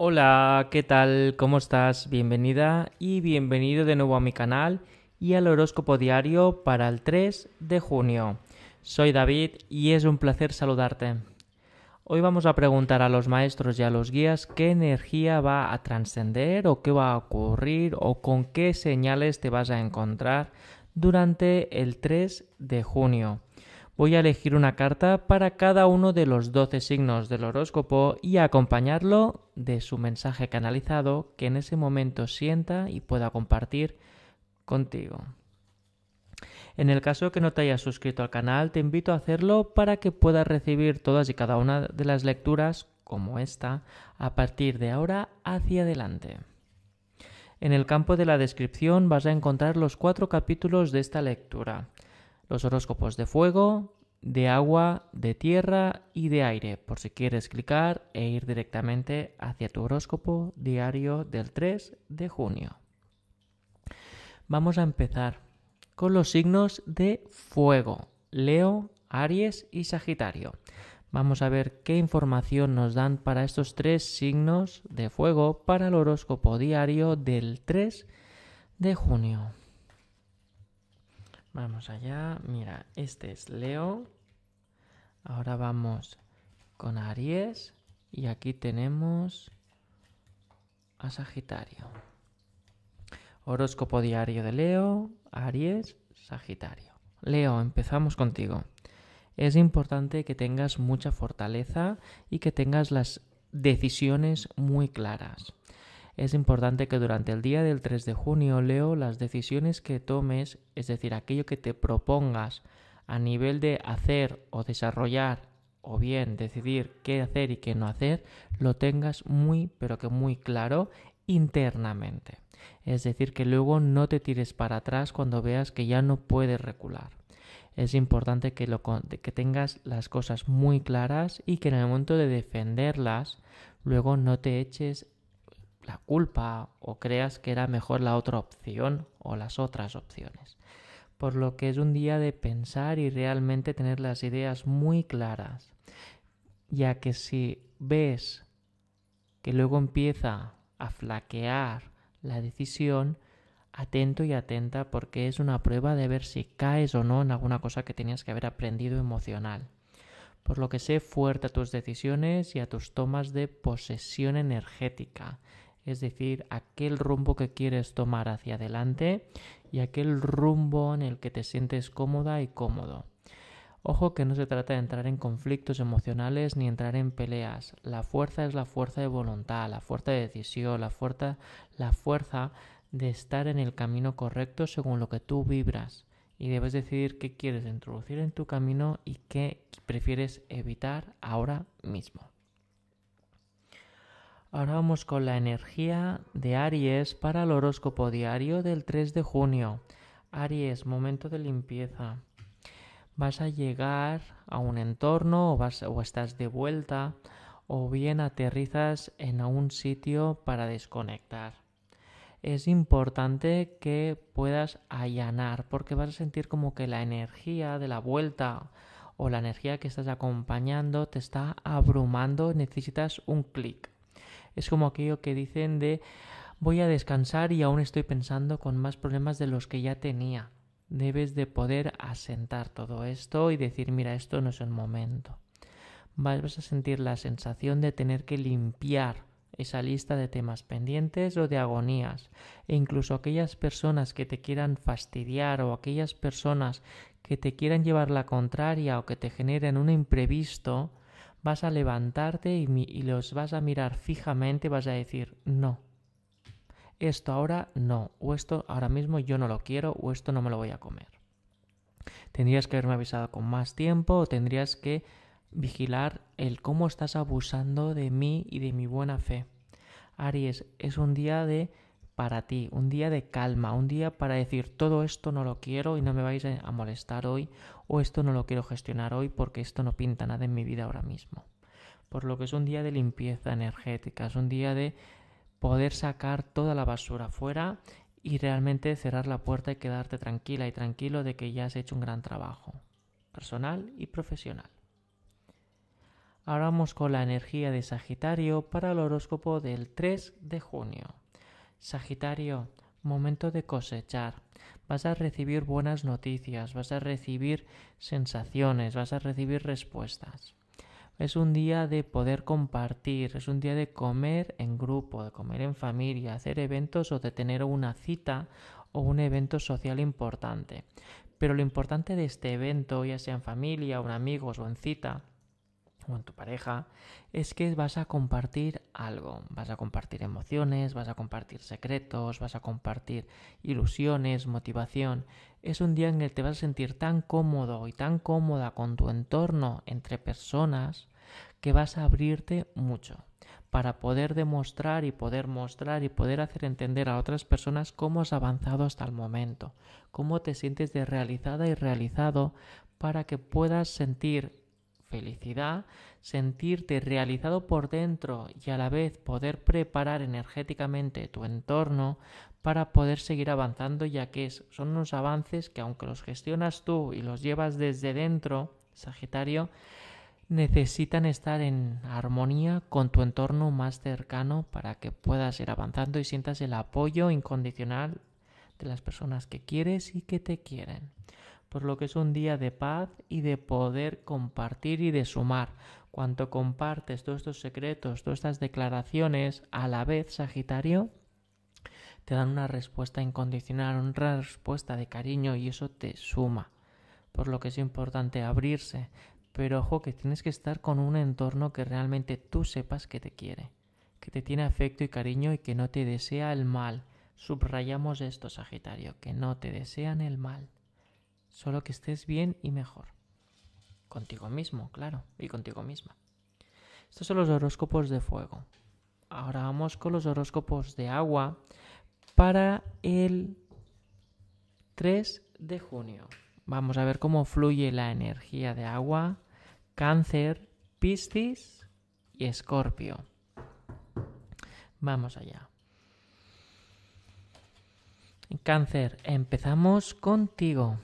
Hola, ¿qué tal? ¿Cómo estás? Bienvenida y bienvenido de nuevo a mi canal y al horóscopo diario para el 3 de junio. Soy David y es un placer saludarte. Hoy vamos a preguntar a los maestros y a los guías qué energía va a trascender o qué va a ocurrir o con qué señales te vas a encontrar durante el 3 de junio. Voy a elegir una carta para cada uno de los 12 signos del horóscopo y acompañarlo de su mensaje canalizado que en ese momento sienta y pueda compartir contigo. En el caso que no te hayas suscrito al canal, te invito a hacerlo para que puedas recibir todas y cada una de las lecturas, como esta, a partir de ahora hacia adelante. En el campo de la descripción vas a encontrar los cuatro capítulos de esta lectura. Los horóscopos de fuego, de agua, de tierra y de aire, por si quieres clicar e ir directamente hacia tu horóscopo diario del 3 de junio. Vamos a empezar con los signos de fuego, Leo, Aries y Sagitario. Vamos a ver qué información nos dan para estos tres signos de fuego para el horóscopo diario del 3 de junio. Vamos allá. Mira, este es Leo. Ahora vamos con Aries. Y aquí tenemos a Sagitario. Horóscopo diario de Leo, Aries, Sagitario. Leo, empezamos contigo. Es importante que tengas mucha fortaleza y que tengas las decisiones muy claras. Es importante que durante el día del 3 de junio, Leo, las decisiones que tomes, es decir, aquello que te propongas a nivel de hacer o desarrollar o bien decidir qué hacer y qué no hacer, lo tengas muy, pero que muy claro internamente. Es decir, que luego no te tires para atrás cuando veas que ya no puedes recular. Es importante que, lo, que tengas las cosas muy claras y que en el momento de defenderlas, luego no te eches la culpa o creas que era mejor la otra opción o las otras opciones. Por lo que es un día de pensar y realmente tener las ideas muy claras, ya que si ves que luego empieza a flaquear la decisión, atento y atenta porque es una prueba de ver si caes o no en alguna cosa que tenías que haber aprendido emocional. Por lo que sé fuerte a tus decisiones y a tus tomas de posesión energética, es decir, aquel rumbo que quieres tomar hacia adelante y aquel rumbo en el que te sientes cómoda y cómodo. Ojo que no se trata de entrar en conflictos emocionales ni entrar en peleas. La fuerza es la fuerza de voluntad, la fuerza de decisión, la fuerza, la fuerza de estar en el camino correcto según lo que tú vibras. Y debes decidir qué quieres introducir en tu camino y qué prefieres evitar ahora mismo. Ahora vamos con la energía de Aries para el horóscopo diario del 3 de junio. Aries, momento de limpieza vas a llegar a un entorno o, estás de vuelta o bien aterrizas en un sitio para desconectar. Es importante que puedas allanar porque vas a sentir como que la energía de la vuelta o la energía que estás acompañando te está abrumando, necesitas un clic. Es como aquello que dicen de voy a descansar y aún estoy pensando con más problemas de los que ya tenía debes de poder asentar todo esto y decir, mira, esto no es el momento. Vas a sentir la sensación de tener que limpiar esa lista de temas pendientes o de agonías, e incluso aquellas personas que te quieran fastidiar o aquellas personas que te quieran llevar la contraria o que te generen un imprevisto, vas a levantarte y, y los vas a mirar fijamente, vas a decir, no, esto ahora no, o esto ahora mismo yo no lo quiero, o esto no me lo voy a comer. Tendrías que haberme avisado con más tiempo, o tendrías que vigilar el cómo estás abusando de mí y de mi buena fe. Aries, es un día de para ti, un día de calma, un día para decir todo esto no lo quiero y no me vais a molestar hoy, o esto no lo quiero gestionar hoy porque esto no pinta nada en mi vida ahora mismo. Por lo que es un día de limpieza energética, es un día de poder sacar toda la basura fuera y realmente cerrar la puerta y quedarte tranquila y tranquilo de que ya has hecho un gran trabajo, personal y profesional. Ahora vamos con la energía de Sagitario para el horóscopo del 3 de junio. Sagitario, momento de cosechar. Vas a recibir buenas noticias, vas a recibir sensaciones, vas a recibir respuestas. Es un día de poder compartir, es un día de comer en grupo, de comer en familia, hacer eventos o de tener una cita o un evento social importante. Pero lo importante de este evento, ya sea en familia, o en amigos o en cita, en tu pareja, es que vas a compartir algo, vas a compartir emociones, vas a compartir secretos, vas a compartir ilusiones, motivación. Es un día en el que te vas a sentir tan cómodo y tan cómoda con tu entorno entre personas que vas a abrirte mucho para poder demostrar y poder mostrar y poder hacer entender a otras personas cómo has avanzado hasta el momento, cómo te sientes de realizada y realizado para que puedas sentir felicidad, sentirte realizado por dentro y a la vez poder preparar energéticamente tu entorno para poder seguir avanzando ya que son unos avances que aunque los gestionas tú y los llevas desde dentro, Sagitario, necesitan estar en armonía con tu entorno más cercano para que puedas ir avanzando y sientas el apoyo incondicional de las personas que quieres y que te quieren por lo que es un día de paz y de poder compartir y de sumar. Cuanto compartes todos estos secretos, todas estas declaraciones, a la vez, Sagitario, te dan una respuesta incondicional, una respuesta de cariño y eso te suma. Por lo que es importante abrirse. Pero ojo que tienes que estar con un entorno que realmente tú sepas que te quiere, que te tiene afecto y cariño y que no te desea el mal. Subrayamos esto, Sagitario, que no te desean el mal solo que estés bien y mejor. Contigo mismo, claro, y contigo misma. Estos son los horóscopos de fuego. Ahora vamos con los horóscopos de agua para el 3 de junio. Vamos a ver cómo fluye la energía de agua, cáncer, piscis y escorpio. Vamos allá. Cáncer, empezamos contigo.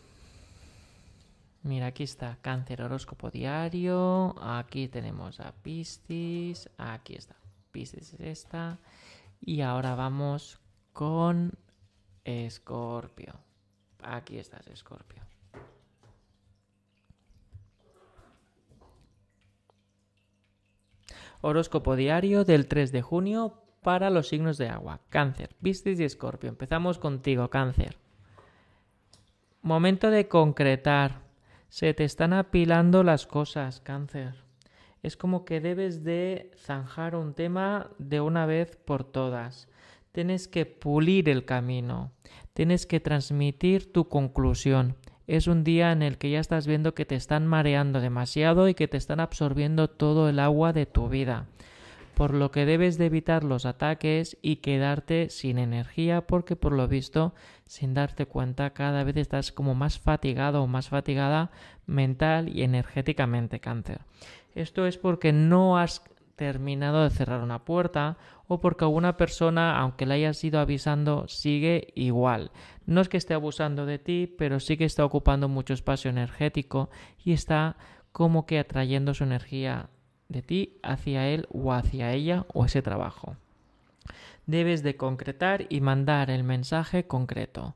Mira, aquí está cáncer horóscopo diario. Aquí tenemos a Piscis. Aquí está. Piscis es esta. Y ahora vamos con Escorpio. Aquí estás, Escorpio. Horóscopo diario del 3 de junio para los signos de agua. Cáncer, Piscis y Escorpio. Empezamos contigo, Cáncer. Momento de concretar se te están apilando las cosas, cáncer. Es como que debes de zanjar un tema de una vez por todas. Tienes que pulir el camino. Tienes que transmitir tu conclusión. Es un día en el que ya estás viendo que te están mareando demasiado y que te están absorbiendo todo el agua de tu vida por lo que debes de evitar los ataques y quedarte sin energía porque por lo visto sin darte cuenta cada vez estás como más fatigado o más fatigada mental y energéticamente cáncer. Esto es porque no has terminado de cerrar una puerta o porque alguna persona, aunque la hayas ido avisando, sigue igual. No es que esté abusando de ti, pero sí que está ocupando mucho espacio energético y está como que atrayendo su energía de ti hacia él o hacia ella o ese trabajo. Debes de concretar y mandar el mensaje concreto.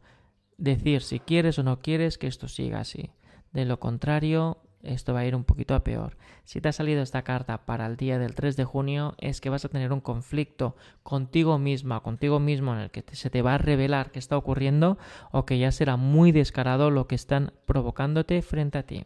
Decir si quieres o no quieres que esto siga así. De lo contrario, esto va a ir un poquito a peor. Si te ha salido esta carta para el día del 3 de junio, es que vas a tener un conflicto contigo misma, contigo mismo, en el que se te va a revelar qué está ocurriendo o que ya será muy descarado lo que están provocándote frente a ti.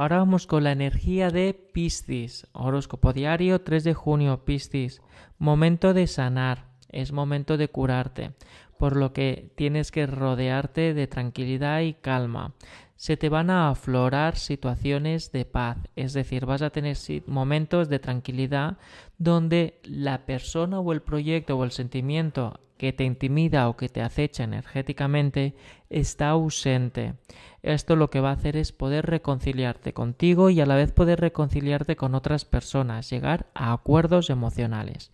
Ahora vamos con la energía de Piscis. Horóscopo diario 3 de junio, Piscis. Momento de sanar. Es momento de curarte. Por lo que tienes que rodearte de tranquilidad y calma. Se te van a aflorar situaciones de paz, es decir, vas a tener momentos de tranquilidad donde la persona o el proyecto o el sentimiento que te intimida o que te acecha energéticamente está ausente. Esto lo que va a hacer es poder reconciliarte contigo y a la vez poder reconciliarte con otras personas, llegar a acuerdos emocionales.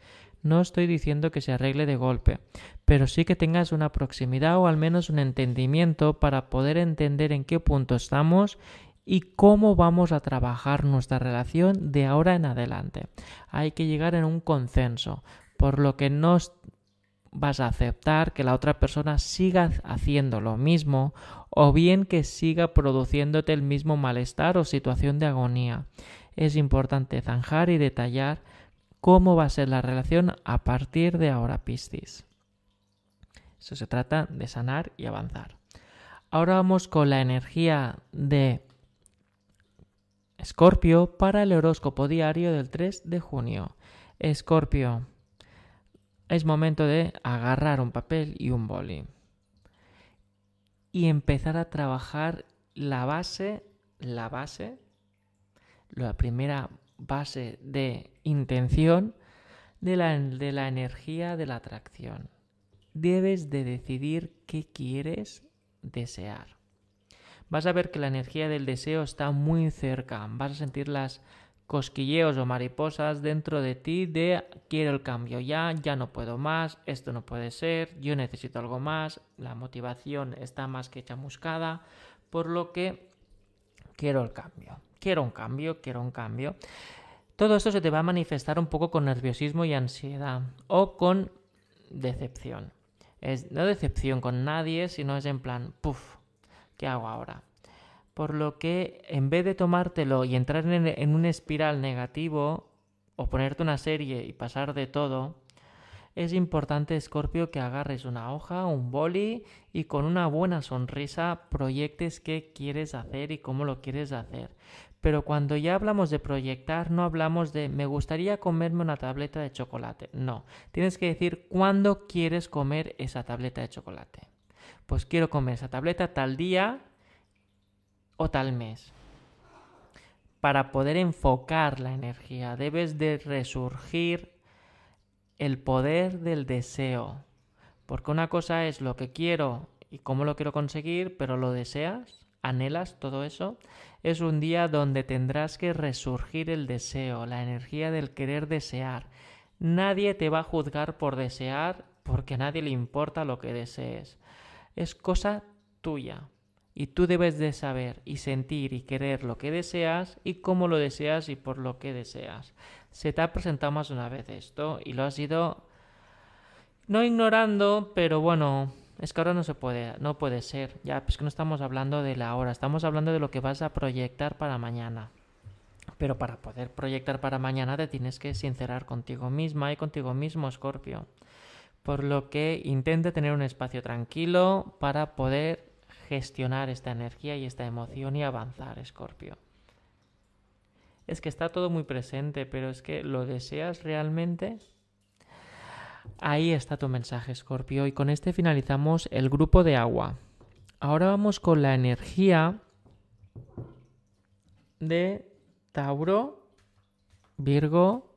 No estoy diciendo que se arregle de golpe, pero sí que tengas una proximidad o al menos un entendimiento para poder entender en qué punto estamos y cómo vamos a trabajar nuestra relación de ahora en adelante. Hay que llegar en un consenso, por lo que no vas a aceptar que la otra persona siga haciendo lo mismo o bien que siga produciéndote el mismo malestar o situación de agonía. Es importante zanjar y detallar cómo va a ser la relación a partir de ahora, Piscis. Eso se trata de sanar y avanzar. Ahora vamos con la energía de Escorpio para el horóscopo diario del 3 de junio. Escorpio, es momento de agarrar un papel y un boli y empezar a trabajar la base, la base, la primera base de intención de la, de la energía de la atracción. Debes de decidir qué quieres desear. Vas a ver que la energía del deseo está muy cerca. Vas a sentir las cosquilleos o mariposas dentro de ti de quiero el cambio ya, ya no puedo más, esto no puede ser, yo necesito algo más, la motivación está más que chamuscada, por lo que quiero el cambio, quiero un cambio, quiero un cambio. Todo esto se te va a manifestar un poco con nerviosismo y ansiedad o con decepción. Es no decepción con nadie, sino es en plan, puff, ¿qué hago ahora? por lo que en vez de tomártelo y entrar en, un espiral negativo o ponerte una serie y pasar de todo, es importante, Scorpio, que agarres una hoja, un boli y con una buena sonrisa proyectes qué quieres hacer y cómo lo quieres hacer. Pero cuando ya hablamos de proyectar, no hablamos de me gustaría comerme una tableta de chocolate. No, tienes que decir cuándo quieres comer esa tableta de chocolate. Pues quiero comer esa tableta tal día o tal mes. Para poder enfocar la energía debes de resurgir el poder del deseo. Porque una cosa es lo que quiero y cómo lo quiero conseguir, pero lo deseas, anhelas todo eso. Es un día donde tendrás que resurgir el deseo, la energía del querer desear. Nadie te va a juzgar por desear porque a nadie le importa lo que desees. Es cosa tuya y tú debes de saber y sentir y querer lo que deseas y cómo lo deseas y por lo que deseas. Se te ha presentado más una vez esto y lo has ido no ignorando, pero bueno, es que ahora no se puede, no puede ser. Ya, pues que no estamos hablando de la hora, estamos hablando de lo que vas a proyectar para mañana. Pero para poder proyectar para mañana te tienes que sincerar contigo misma y contigo mismo, Scorpio. Por lo que intenta tener un espacio tranquilo para poder gestionar esta energía y esta emoción y avanzar, Escorpio. Es que está todo muy presente, pero es que lo deseas realmente. Ahí está tu mensaje, Escorpio. Y con este finalizamos el grupo de agua. Ahora vamos con la energía de Tauro, Virgo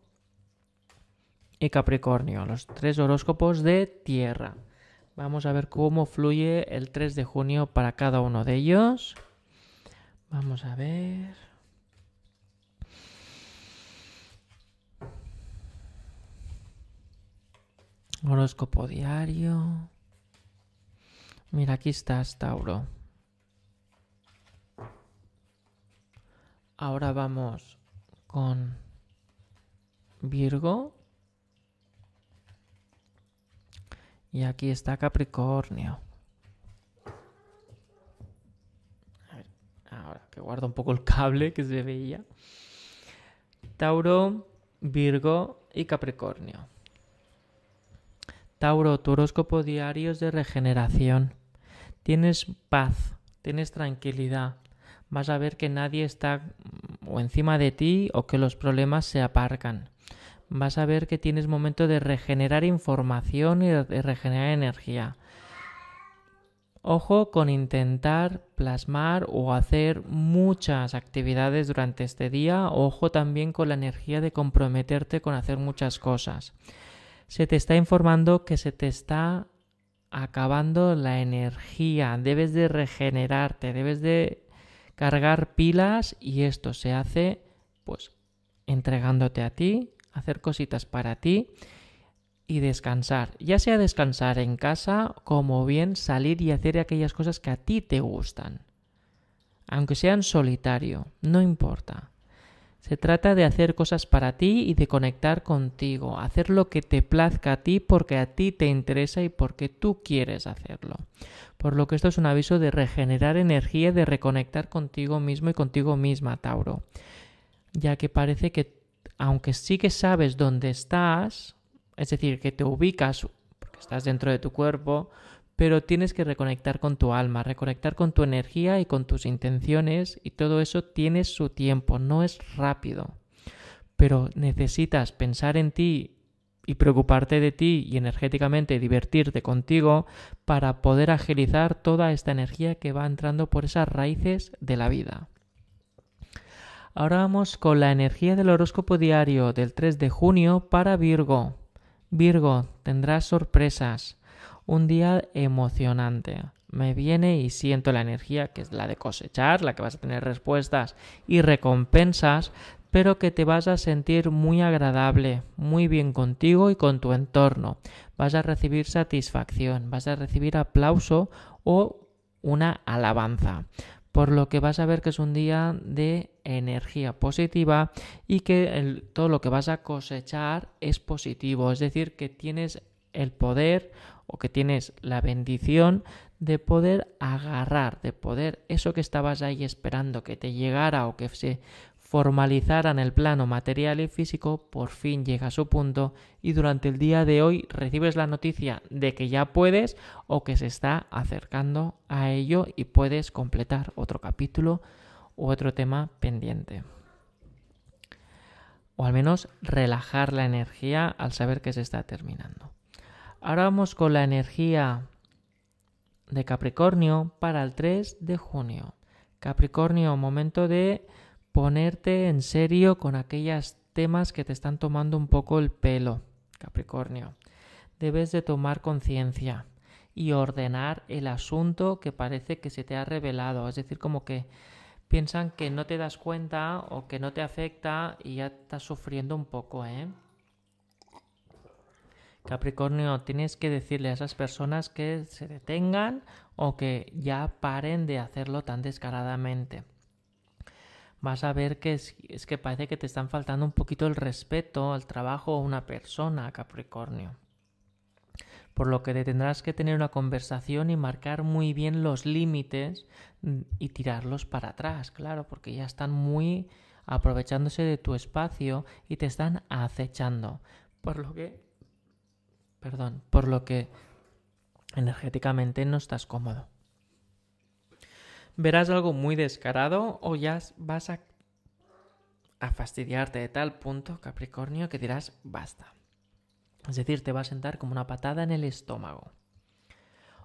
y Capricornio, los tres horóscopos de tierra. Vamos a ver cómo fluye el 3 de junio para cada uno de ellos. Vamos a ver. Horóscopo diario. Mira, aquí estás, Tauro. Ahora vamos con Virgo. Y aquí está Capricornio. ahora que guardo un poco el cable que se veía. Tauro, Virgo y Capricornio. Tauro, tu horóscopo diario es de regeneración. Tienes paz, tienes tranquilidad. Vas a ver que nadie está o encima de ti o que los problemas se aparcan vas a ver que tienes momento de regenerar información y de regenerar energía. Ojo con intentar plasmar o hacer muchas actividades durante este día. Ojo también con la energía de comprometerte con hacer muchas cosas. Se te está informando que se te está acabando la energía. Debes de regenerarte, debes de cargar pilas y esto se hace pues entregándote a ti, hacer cositas para ti y descansar. Ya sea descansar en casa como bien salir y hacer aquellas cosas que a ti te gustan. aunque sea en solitario, no importa. Se trata de hacer cosas para ti y de conectar contigo, hacer lo que te plazca a ti porque a ti te interesa y porque tú quieres hacerlo. Por lo que esto es un aviso de regenerar energía, de reconectar contigo mismo y contigo misma, Tauro. Ya que parece que, aunque sí que sabes dónde estás, es decir, que te ubicas porque estás dentro de tu cuerpo, pero tienes que reconectar con tu alma, reconectar con tu energía y con tus intenciones y todo eso tiene su tiempo, no es rápido. Pero necesitas pensar en ti y preocuparte de ti y energéticamente divertirte contigo para poder agilizar toda esta energía que va entrando por esas raíces de la vida. Ahora vamos con la energía del horóscopo diario del 3 de junio para Virgo. Virgo, tendrás sorpresas un día emocionante. Me viene y siento la energía que es la de cosechar, la que vas a tener respuestas y recompensas, pero que te vas a sentir muy agradable, muy bien contigo y con tu entorno. Vas a recibir satisfacción, vas a recibir aplauso o una alabanza. Por lo que vas a ver que es un día de energía positiva y que todo lo que vas a cosechar es positivo, es decir, que tienes el poder o que tienes la bendición de poder agarrar, de poder eso que estabas ahí esperando que te llegara o que se formalizara en el plano material y físico, por fin llega a su punto y durante el día de hoy recibes la noticia de que ya puedes o que se está acercando a ello y puedes completar otro capítulo u otro tema pendiente. O al menos relajar la energía al saber que se está terminando. Ahora vamos con la energía de Capricornio para el 3 de junio. Capricornio, momento de ponerte en serio con aquellos temas que te están tomando un poco el pelo. Capricornio, debes de tomar conciencia y ordenar el asunto que parece que se te ha revelado. Es decir, como que piensan que no te das cuenta o que no te afecta y ya estás sufriendo un poco, ¿eh? Capricornio, tienes que decirle a esas personas que se detengan o que ya paren de hacerlo tan descaradamente. Vas a ver que es, que parece que te están faltando un poquito el respeto al trabajo o una persona, Capricornio. Por lo que tendrás que tener una conversación y marcar muy bien los límites y tirarlos para atrás, claro, porque ya están muy aprovechándose de tu espacio y te están acechando. Por lo que perdón, por lo que energéticamente no estás cómodo. Verás algo muy descarado o ya vas a, fastidiarte de tal punto, Capricornio, que dirás basta. Es decir, te va a sentar como una patada en el estómago.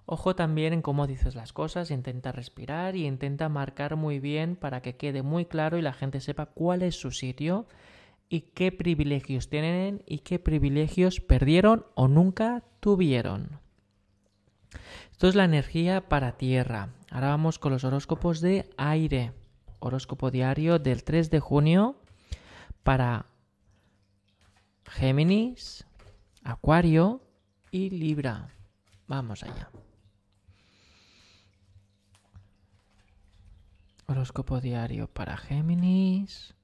Ojo también en cómo dices las cosas, intenta respirar y intenta marcar muy bien para que quede muy claro y la gente sepa cuál es su sitio y qué privilegios tienen y qué privilegios perdieron o nunca tuvieron. Esto es la energía para tierra. Ahora vamos con los horóscopos de aire. Horóscopo diario del 3 de junio para Géminis, Acuario y Libra. Vamos allá. Horóscopo diario para Géminis,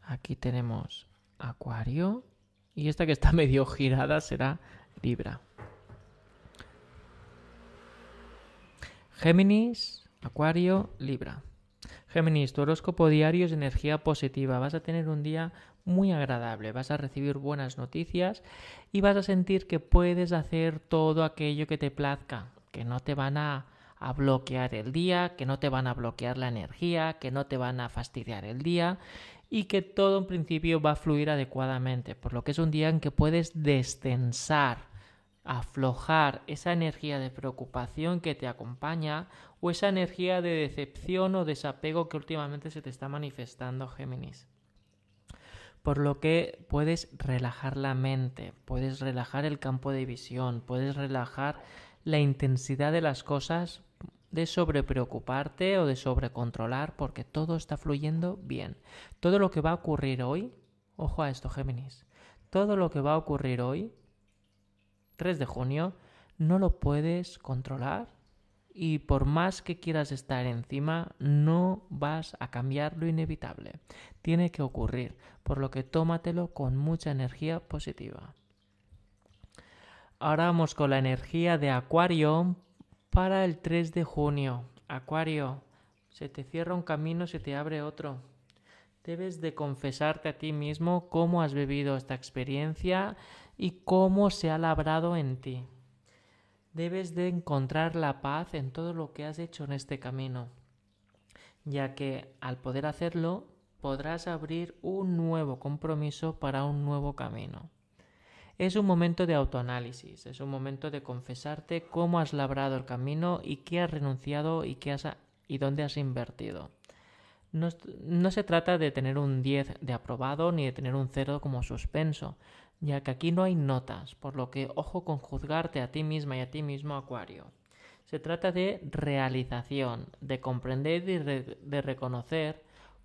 Aquí tenemos Acuario. Y esta que está medio girada será Libra. Géminis, Acuario, Libra. Géminis, tu horóscopo diario es energía positiva. Vas a tener un día muy agradable, vas a recibir buenas noticias y vas a sentir que puedes hacer todo aquello que te plazca, que no te van a, bloquear el día, que no te van a bloquear la energía, que no te van a fastidiar el día y que todo en principio va a fluir adecuadamente, por lo que es un día en que puedes destensar, aflojar esa energía de preocupación que te acompaña o esa energía de decepción o desapego que últimamente se te está manifestando, Géminis. Por lo que puedes relajar la mente, puedes relajar el campo de visión, puedes relajar la intensidad de las cosas de sobrepreocuparte o de sobrecontrolar porque todo está fluyendo bien. Todo lo que va a ocurrir hoy, ojo a esto Géminis, todo lo que va a ocurrir hoy, 3 de junio, no lo puedes controlar y por más que quieras estar encima, no vas a cambiar lo inevitable. Tiene que ocurrir, por lo que tómatelo con mucha energía positiva. Ahora vamos con la energía de Acuario para el 3 de junio. Acuario, se te cierra un camino, se te abre otro. Debes de confesarte a ti mismo cómo has vivido esta experiencia y cómo se ha labrado en ti. Debes de encontrar la paz en todo lo que has hecho en este camino, ya que al poder hacerlo podrás abrir un nuevo compromiso para un nuevo camino. Es un momento de autoanálisis, es un momento de confesarte cómo has labrado el camino y qué has renunciado y, qué has, y dónde has invertido. No, no, se trata de tener un 10 de aprobado ni de tener un 0 como suspenso, ya que aquí no hay notas, por lo que ojo con juzgarte a ti misma y a ti mismo, Acuario. Se trata de realización, de comprender y de reconocer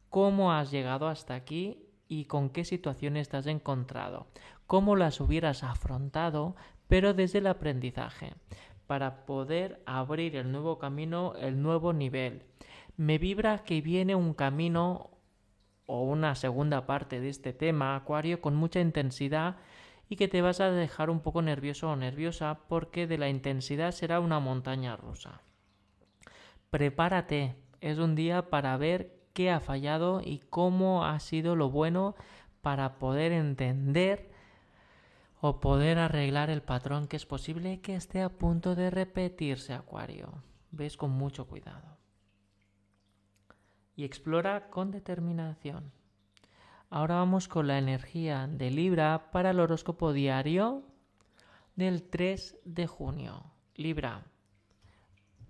cómo has llegado hasta aquí y con qué situaciones te has encontrado, cómo las hubieras afrontado, pero desde el aprendizaje, para poder abrir el nuevo camino, el nuevo nivel. Me vibra que viene un camino o una segunda parte de este tema, Acuario, con mucha intensidad y que te vas a dejar un poco nervioso o nerviosa porque de la intensidad será una montaña rusa. Prepárate, es un día para ver qué ha fallado y cómo ha sido lo bueno para poder entender o poder arreglar el patrón que es posible que esté a punto de repetirse, Acuario. Ves con mucho cuidado y explora con determinación. Ahora vamos con la energía de Libra para el horóscopo diario del 3 de junio. Libra,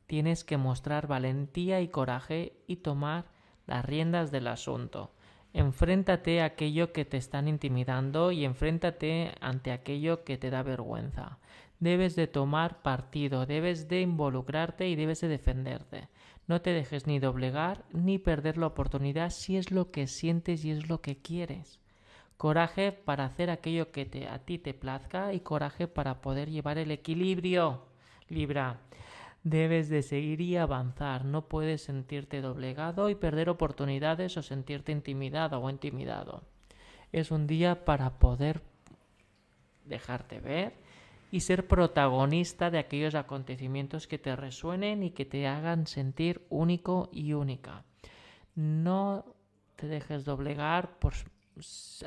tienes que mostrar valentía y coraje y tomar las riendas del asunto. Enfréntate a aquello que te están intimidando y enfréntate ante aquello que te da vergüenza. Debes de tomar partido, debes de involucrarte y debes de defenderte. No te dejes ni doblegar ni perder la oportunidad si es lo que sientes y es lo que quieres. Coraje para hacer aquello que te, a ti te plazca y coraje para poder llevar el equilibrio. Libra, debes de seguir y avanzar. No puedes sentirte doblegado y perder oportunidades o sentirte intimidado o intimidado. Es un día para poder dejarte ver y ser protagonista de aquellos acontecimientos que te resuenen y que te hagan sentir único y única. No te dejes doblegar por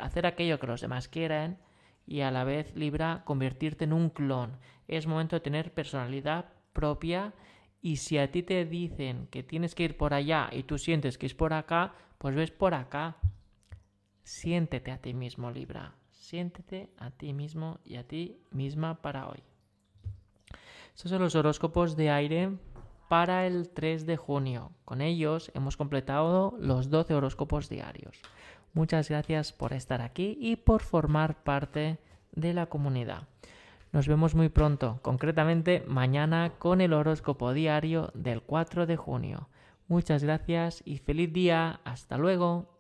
hacer aquello que los demás quieren y a la vez Libra convertirte en un clon. Es momento de tener personalidad propia y si a ti te dicen que tienes que ir por allá y tú sientes que es por acá, pues ves por acá. Siéntete a ti mismo, Libra. Siéntete a ti mismo y a ti misma para hoy. Estos son los horóscopos de aire para el 3 de junio. Con ellos hemos completado los 12 horóscopos diarios. Muchas gracias por estar aquí y por formar parte de la comunidad. Nos vemos muy pronto, concretamente mañana con el horóscopo diario del 4 de junio. Muchas gracias y feliz día. Hasta luego.